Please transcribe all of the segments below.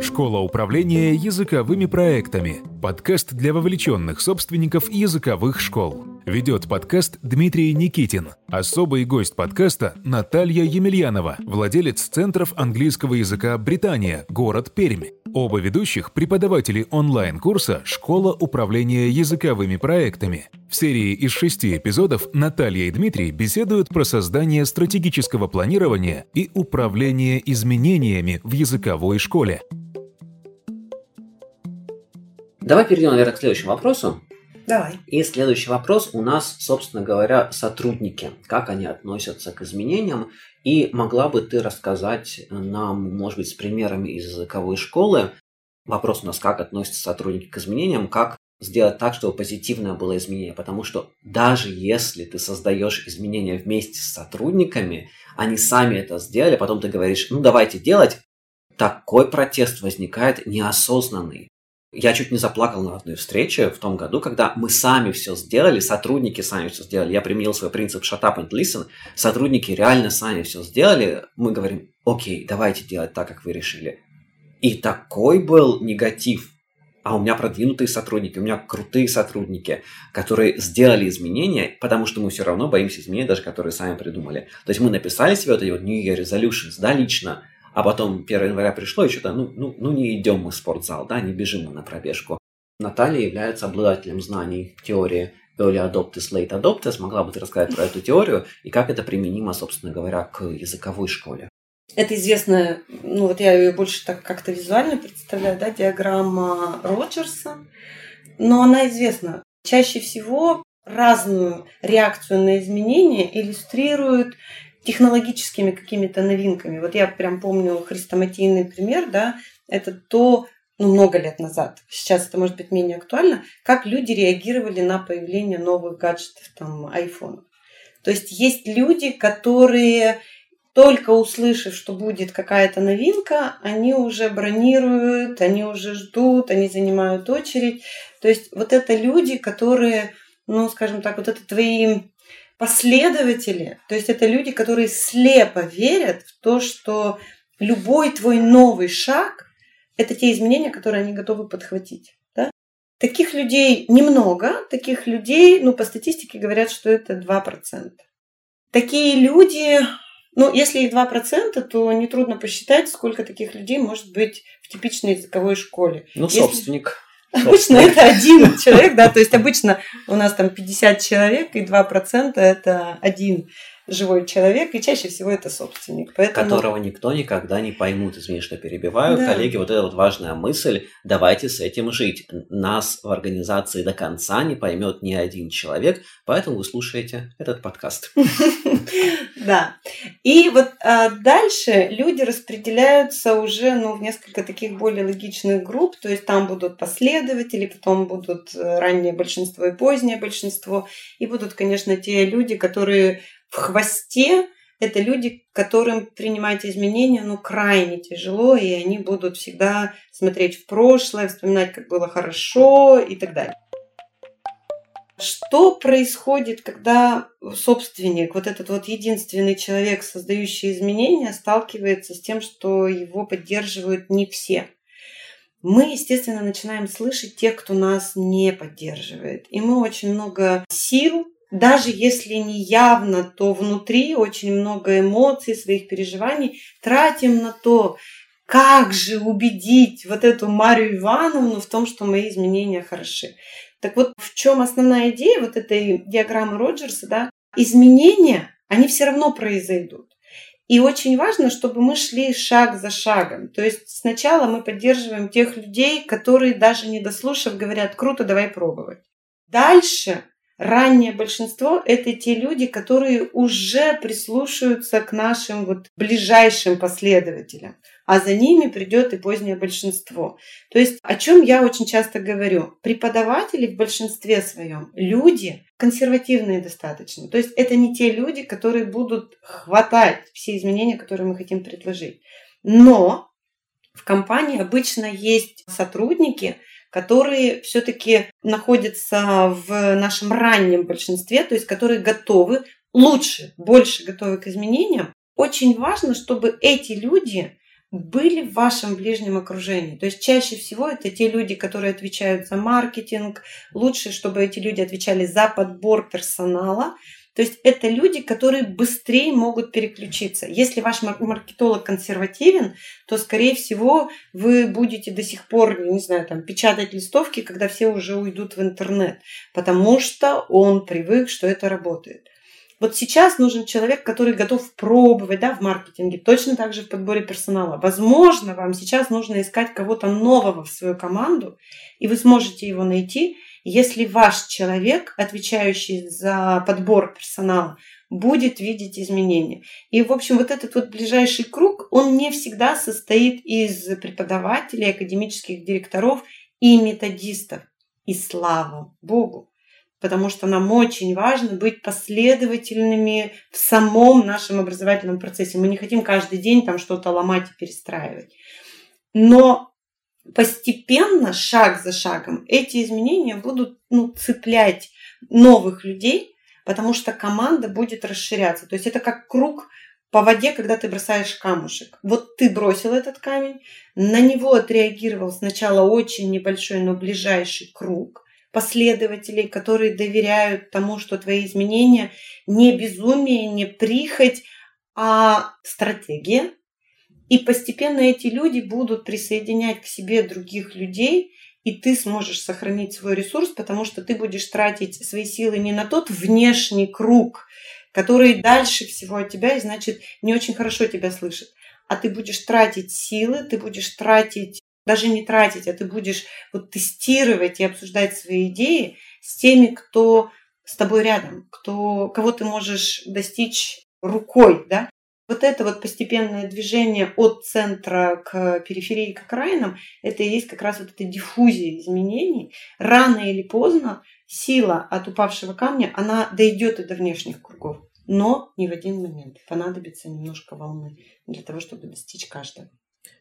Школа управления языковыми проектами. Подкаст для вовлеченных собственников языковых школ. Ведет подкаст Дмитрий Никитин. Особый гость подкаста Наталья Емельянова, владелец Центров английского языка «Британия», город Пермь. Оба ведущих – преподаватели онлайн-курса «Школа управления языковыми проектами». В серии из шести эпизодов Наталья и Дмитрий беседуют про создание стратегического планирования и управление изменениями в языковой школе. Давай перейдем, наверное, к следующему вопросу. Давай. И следующий вопрос у нас, собственно говоря, сотрудники. Как они относятся к изменениям? И могла бы ты рассказать нам, может быть, с примерами из языковой школы, вопрос у нас, как относятся сотрудники к изменениям, как сделать так, чтобы позитивное было изменение. Потому что даже если ты создаешь изменения вместе с сотрудниками, они сами это сделали, потом ты говоришь, ну давайте делать, такой протест возникает неосознанный. Я чуть не заплакал на одной встрече в том году, когда мы сами все сделали, сотрудники сами все сделали. Я применил свой принцип shut up and listen. Сотрудники реально сами все сделали. Мы говорим, окей, давайте делать так, как вы решили. И такой был негатив. А у меня продвинутые сотрудники, у меня крутые сотрудники, которые сделали изменения, потому что мы все равно боимся изменений, даже которые сами придумали. То есть мы написали себе вот эти вот New Year Resolutions, да, лично, а потом 1 января пришло, и что-то, ну, ну, ну не идем мы в спортзал, да, не бежим мы на пробежку. Наталья является обладателем знаний теории Early Adopters, Late Adopters. Могла бы ты рассказать про эту теорию и как это применимо, собственно говоря, к языковой школе? Это известная, ну вот я ее больше так как-то визуально представляю, да, диаграмма Роджерса, но она известна. Чаще всего разную реакцию на изменения иллюстрируют технологическими какими-то новинками. Вот я прям помню хрестоматийный пример, да, это то, ну, много лет назад, сейчас это может быть менее актуально, как люди реагировали на появление новых гаджетов, там, айфонов. То есть есть люди, которые только услышав, что будет какая-то новинка, они уже бронируют, они уже ждут, они занимают очередь. То есть вот это люди, которые, ну, скажем так, вот это твои последователи, то есть это люди, которые слепо верят в то, что любой твой новый шаг – это те изменения, которые они готовы подхватить. Да? Таких людей немного, таких людей, ну, по статистике говорят, что это 2%. Такие люди, ну, если их 2%, то нетрудно посчитать, сколько таких людей может быть в типичной языковой школе. Ну, собственник. Обычно это один человек, да, то есть обычно у нас там 50 человек, и 2% это один живой человек, и чаще всего это собственник. Поэтому... Которого никто никогда не поймут. Извини, что перебиваю. Да. Коллеги, вот эта вот важная мысль. Давайте с этим жить. Нас в организации до конца не поймет ни один человек, поэтому вы слушаете этот подкаст. Да. И вот а, дальше люди распределяются уже ну, в несколько таких более логичных групп. То есть там будут последователи, потом будут э, раннее большинство и позднее большинство. И будут, конечно, те люди, которые в хвосте это люди, которым принимать изменения ну, крайне тяжело, и они будут всегда смотреть в прошлое, вспоминать, как было хорошо и так далее. Что происходит, когда собственник, вот этот вот единственный человек, создающий изменения, сталкивается с тем, что его поддерживают не все? Мы, естественно, начинаем слышать тех, кто нас не поддерживает. И мы очень много сил даже если не явно, то внутри очень много эмоций, своих переживаний тратим на то, как же убедить вот эту Марию Ивановну в том, что мои изменения хороши. Так вот, в чем основная идея вот этой диаграммы Роджерса, да? Изменения, они все равно произойдут. И очень важно, чтобы мы шли шаг за шагом. То есть сначала мы поддерживаем тех людей, которые даже не дослушав говорят, круто, давай пробовать. Дальше раннее большинство – это те люди, которые уже прислушаются к нашим вот ближайшим последователям, а за ними придет и позднее большинство. То есть, о чем я очень часто говорю, преподаватели в большинстве своем люди консервативные достаточно. То есть, это не те люди, которые будут хватать все изменения, которые мы хотим предложить. Но в компании обычно есть сотрудники, которые все-таки находятся в нашем раннем большинстве, то есть которые готовы, лучше, больше готовы к изменениям. Очень важно, чтобы эти люди были в вашем ближнем окружении. То есть чаще всего это те люди, которые отвечают за маркетинг. Лучше, чтобы эти люди отвечали за подбор персонала. То есть это люди, которые быстрее могут переключиться. Если ваш маркетолог консервативен, то, скорее всего, вы будете до сих пор, не знаю, там, печатать листовки, когда все уже уйдут в интернет, потому что он привык, что это работает. Вот сейчас нужен человек, который готов пробовать да, в маркетинге, точно так же в подборе персонала. Возможно, вам сейчас нужно искать кого-то нового в свою команду, и вы сможете его найти, если ваш человек, отвечающий за подбор персонала, будет видеть изменения. И, в общем, вот этот вот ближайший круг, он не всегда состоит из преподавателей, академических директоров и методистов. И слава Богу! потому что нам очень важно быть последовательными в самом нашем образовательном процессе. Мы не хотим каждый день там что-то ломать и перестраивать. Но постепенно, шаг за шагом, эти изменения будут ну, цеплять новых людей, потому что команда будет расширяться. То есть это как круг по воде, когда ты бросаешь камушек. Вот ты бросил этот камень, на него отреагировал сначала очень небольшой, но ближайший круг – последователей, которые доверяют тому, что твои изменения не безумие, не прихоть, а стратегия. И постепенно эти люди будут присоединять к себе других людей, и ты сможешь сохранить свой ресурс, потому что ты будешь тратить свои силы не на тот внешний круг, который дальше всего от тебя и, значит, не очень хорошо тебя слышит, а ты будешь тратить силы, ты будешь тратить даже не тратить, а ты будешь вот тестировать и обсуждать свои идеи с теми, кто с тобой рядом, кто, кого ты можешь достичь рукой, да. Вот это вот постепенное движение от центра к периферии, к окраинам, это и есть как раз вот эта диффузия изменений. Рано или поздно сила от упавшего камня, она дойдет и до внешних кругов. Но не в один момент. Понадобится немножко волны для того, чтобы достичь каждого.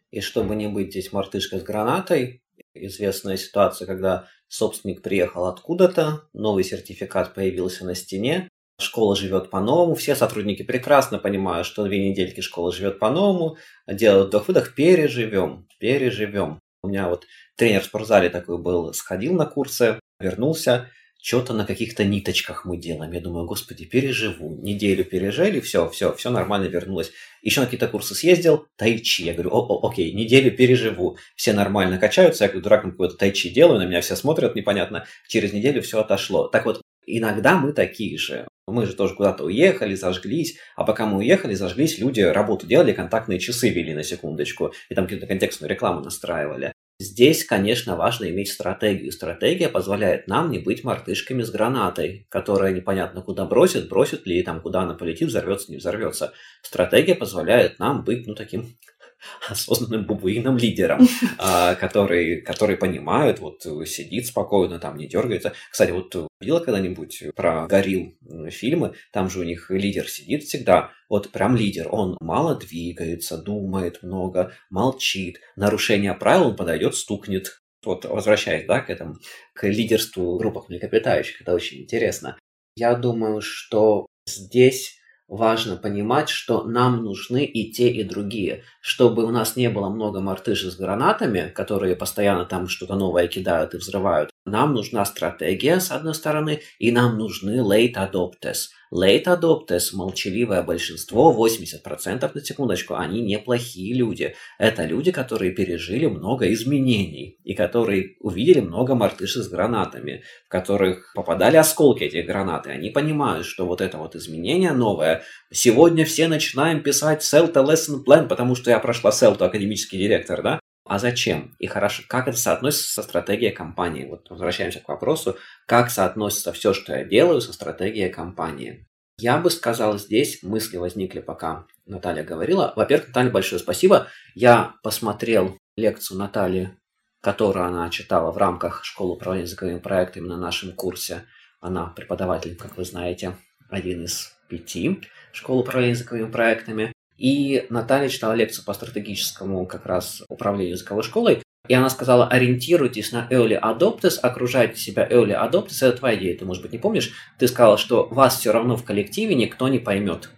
И чтобы не быть здесь мартышкой с гранатой, известная ситуация, когда собственник приехал откуда-то, новый сертификат появился на стене, школа живет по-новому, все сотрудники прекрасно понимают, что две недельки школа живет по-новому, делают вдох-выдох, переживем, переживем. У меня вот тренер в спортзале такой был, сходил на курсы, вернулся, что-то на каких-то ниточках мы делаем. Я думаю, господи, переживу. Неделю пережили, все, все, все нормально вернулось. Еще на какие-то курсы съездил, тайчи. Я говорю, о, о, окей, неделю переживу. Все нормально качаются, я как дурак какой-то тайчи делаю, на меня все смотрят непонятно. Через неделю все отошло. Так вот, иногда мы такие же. Мы же тоже куда-то уехали, зажглись, а пока мы уехали, зажглись, люди работу делали, контактные часы вели на секундочку, и там какую-то контекстную рекламу настраивали. Здесь, конечно, важно иметь стратегию. Стратегия позволяет нам не быть мартышками с гранатой, которая непонятно куда бросит, бросит ли, и там куда она полетит, взорвется, не взорвется. Стратегия позволяет нам быть, ну, таким осознанным бубуином лидером, а, который, который понимает, вот сидит спокойно, там не дергается. Кстати, вот видела когда-нибудь про горил фильмы, там же у них лидер сидит всегда, вот прям лидер, он мало двигается, думает много, молчит, нарушение правил он подойдет, стукнет. Вот возвращаясь, да, к этому, к лидерству группах млекопитающих, это очень интересно. Я думаю, что здесь важно понимать, что нам нужны и те, и другие. Чтобы у нас не было много мартышей с гранатами, которые постоянно там что-то новое кидают и взрывают, нам нужна стратегия, с одной стороны, и нам нужны late adopters. Late adopters, молчаливое большинство, 80% на секундочку, они неплохие люди. Это люди, которые пережили много изменений и которые увидели много мартышей с гранатами, в которых попадали осколки этих гранат, и они понимают, что вот это вот изменение новое, сегодня все начинаем писать CELTA Lesson Plan, потому что я прошла CELTA, академический директор, да, а зачем? И хорошо, как это соотносится со стратегией компании? Вот возвращаемся к вопросу, как соотносится все, что я делаю, со стратегией компании. Я бы сказал, здесь мысли возникли, пока Наталья говорила. Во-первых, Наталья, большое спасибо. Я посмотрел лекцию Натальи, которую она читала в рамках школы управления языковыми проектами на нашем курсе. Она преподаватель, как вы знаете, один из пяти школ управления языковыми проектами. И Наталья читала лекцию по стратегическому как раз управлению языковой школой. И она сказала, ориентируйтесь на early adopters, окружайте себя early adopters. Это твоя идея, ты, может быть, не помнишь. Ты сказала, что вас все равно в коллективе никто не поймет.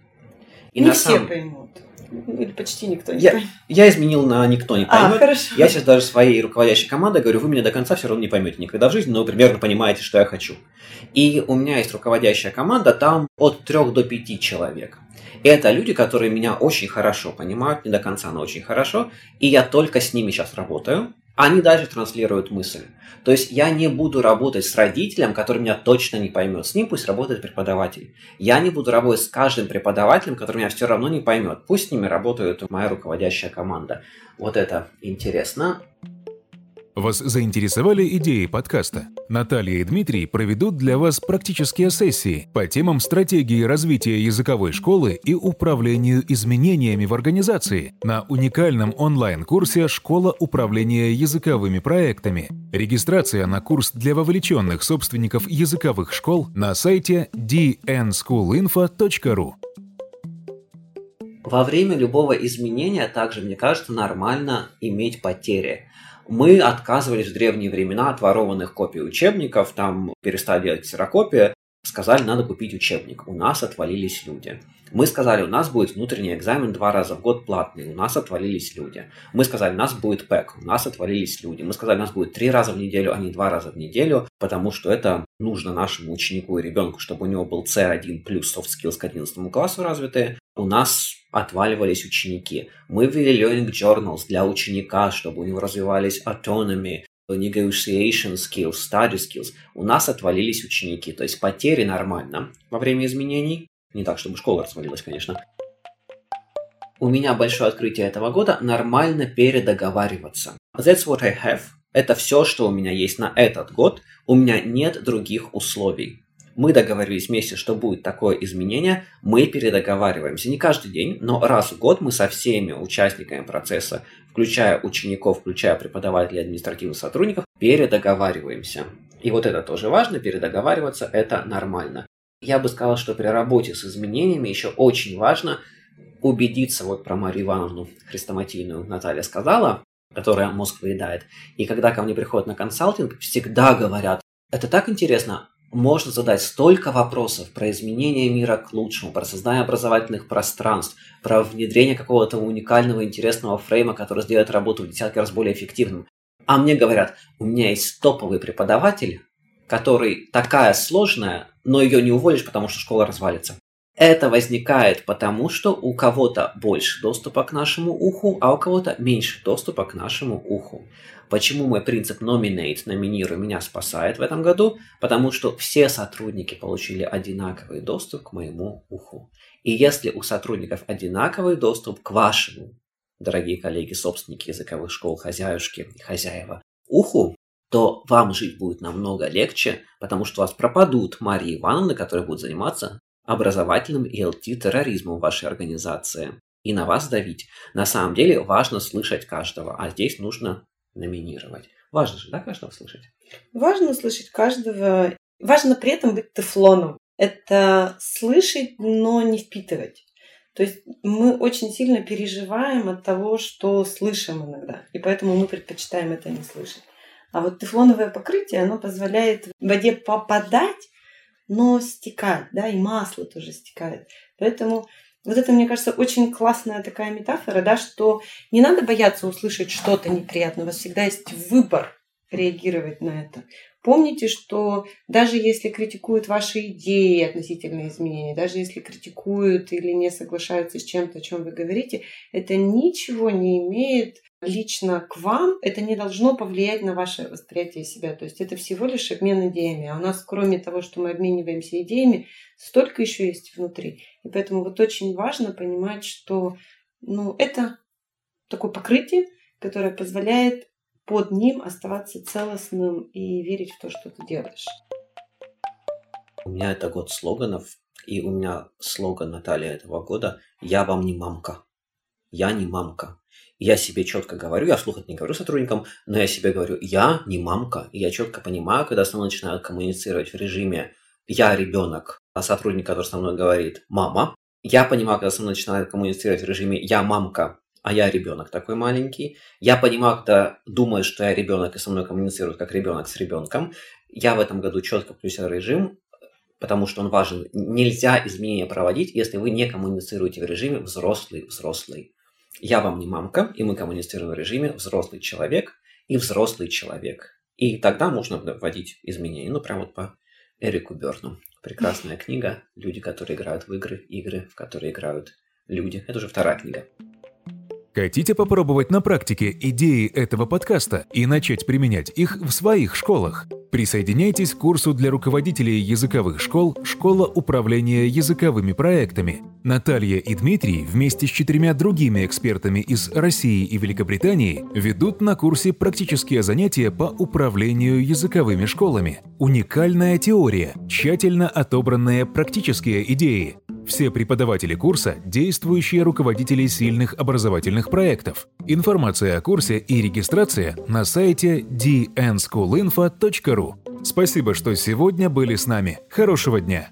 И не на все сам... поймут. Или почти никто не Я, поймет? я изменил на никто не А, поймет. хорошо. Я сейчас даже своей руководящей командой говорю, вы меня до конца все равно не поймете никогда в жизни, но вы примерно понимаете, что я хочу. И у меня есть руководящая команда, там от трех до пяти человек. Это люди, которые меня очень хорошо понимают, не до конца, но очень хорошо. И я только с ними сейчас работаю. Они даже транслируют мысль. То есть я не буду работать с родителем, который меня точно не поймет. С ним пусть работает преподаватель. Я не буду работать с каждым преподавателем, который меня все равно не поймет. Пусть с ними работает моя руководящая команда. Вот это интересно. Вас заинтересовали идеи подкаста? Наталья и Дмитрий проведут для вас практические сессии по темам стратегии развития языковой школы и управлению изменениями в организации на уникальном онлайн-курсе «Школа управления языковыми проектами». Регистрация на курс для вовлеченных собственников языковых школ на сайте dnschoolinfo.ru. Во время любого изменения также, мне кажется, нормально иметь потери. Мы отказывались в древние времена от ворованных копий учебников, там перестали делать ксерокопии, сказали, надо купить учебник. У нас отвалились люди. Мы сказали, у нас будет внутренний экзамен два раза в год платный, у нас отвалились люди. Мы сказали, у нас будет ПЭК, у нас отвалились люди. Мы сказали, у нас будет три раза в неделю, а не два раза в неделю, потому что это нужно нашему ученику и ребенку, чтобы у него был C1 плюс soft skills к 11 классу развитые. У нас отваливались ученики. Мы ввели learning journals для ученика, чтобы у него развивались autonomy, negotiation skills, study skills. У нас отвалились ученики, то есть потери нормально во время изменений. Не так, чтобы школа развалилась, конечно. У меня большое открытие этого года – нормально передоговариваться. That's what I have. Это все, что у меня есть на этот год. У меня нет других условий. Мы договорились вместе, что будет такое изменение, мы передоговариваемся. Не каждый день, но раз в год мы со всеми участниками процесса, включая учеников, включая преподавателей административных сотрудников, передоговариваемся. И вот это тоже важно, передоговариваться – это нормально. Я бы сказал, что при работе с изменениями еще очень важно убедиться, вот про Марию Ивановну хрестоматийную Наталья сказала, которая мозг выедает. И когда ко мне приходят на консалтинг, всегда говорят, это так интересно, можно задать столько вопросов про изменение мира к лучшему, про создание образовательных пространств, про внедрение какого-то уникального интересного фрейма, который сделает работу в десятки раз более эффективным. А мне говорят, у меня есть топовый преподаватель, который такая сложная, но ее не уволишь, потому что школа развалится. Это возникает потому, что у кого-то больше доступа к нашему уху, а у кого-то меньше доступа к нашему уху. Почему мой принцип nominate, номинируй, меня спасает в этом году? Потому что все сотрудники получили одинаковый доступ к моему уху. И если у сотрудников одинаковый доступ к вашему, дорогие коллеги, собственники языковых школ, хозяюшки хозяева, уху, то вам жить будет намного легче, потому что у вас пропадут Марии Ивановны, которые будут заниматься образовательным и LT-терроризмом в вашей организации и на вас давить. На самом деле важно слышать каждого, а здесь нужно номинировать. Важно же, да, каждого слышать? Важно слышать каждого. Важно при этом быть тефлоном. Это слышать, но не впитывать. То есть мы очень сильно переживаем от того, что слышим иногда. И поэтому мы предпочитаем это не слышать. А вот тефлоновое покрытие, оно позволяет в воде попадать, но стекать, да, и масло тоже стекает. Поэтому вот это, мне кажется, очень классная такая метафора, да, что не надо бояться услышать что-то неприятное. У вас всегда есть выбор реагировать на это. Помните, что даже если критикуют ваши идеи относительно изменений, даже если критикуют или не соглашаются с чем-то, о чем вы говорите, это ничего не имеет лично к вам, это не должно повлиять на ваше восприятие себя. То есть это всего лишь обмен идеями. А у нас, кроме того, что мы обмениваемся идеями, столько еще есть внутри. И поэтому вот очень важно понимать, что ну, это такое покрытие, которое позволяет под ним оставаться целостным и верить в то, что ты делаешь. У меня это год слоганов, и у меня слоган Наталья этого года «Я вам не мамка». Я не мамка. Я себе четко говорю, я вслух это не говорю сотрудникам, но я себе говорю, я не мамка. И я четко понимаю, когда со мной начинают коммуницировать в режиме «я ребенок», а сотрудник, который со мной говорит «мама», я понимаю, когда со мной начинают коммуницировать в режиме «я мамка», а я ребенок такой маленький. Я понимаю, когда думают, что я ребенок и со мной коммуницируют как ребенок с ребенком. Я в этом году четко включил режим потому что он важен. Нельзя изменения проводить, если вы не коммуницируете в режиме взрослый-взрослый. Я вам не мамка, и мы коммуницируем в режиме взрослый человек и взрослый человек. И тогда можно вводить изменения. Ну, прям вот по Эрику Берну. Прекрасная книга. Люди, которые играют в игры, игры, в которые играют люди. Это уже вторая книга. Хотите попробовать на практике идеи этого подкаста и начать применять их в своих школах? Присоединяйтесь к курсу для руководителей языковых школ «Школа управления языковыми проектами». Наталья и Дмитрий вместе с четырьмя другими экспертами из России и Великобритании ведут на курсе практические занятия по управлению языковыми школами. Уникальная теория, тщательно отобранные практические идеи, все преподаватели курса – действующие руководители сильных образовательных проектов. Информация о курсе и регистрация на сайте dnschoolinfo.ru. Спасибо, что сегодня были с нами. Хорошего дня!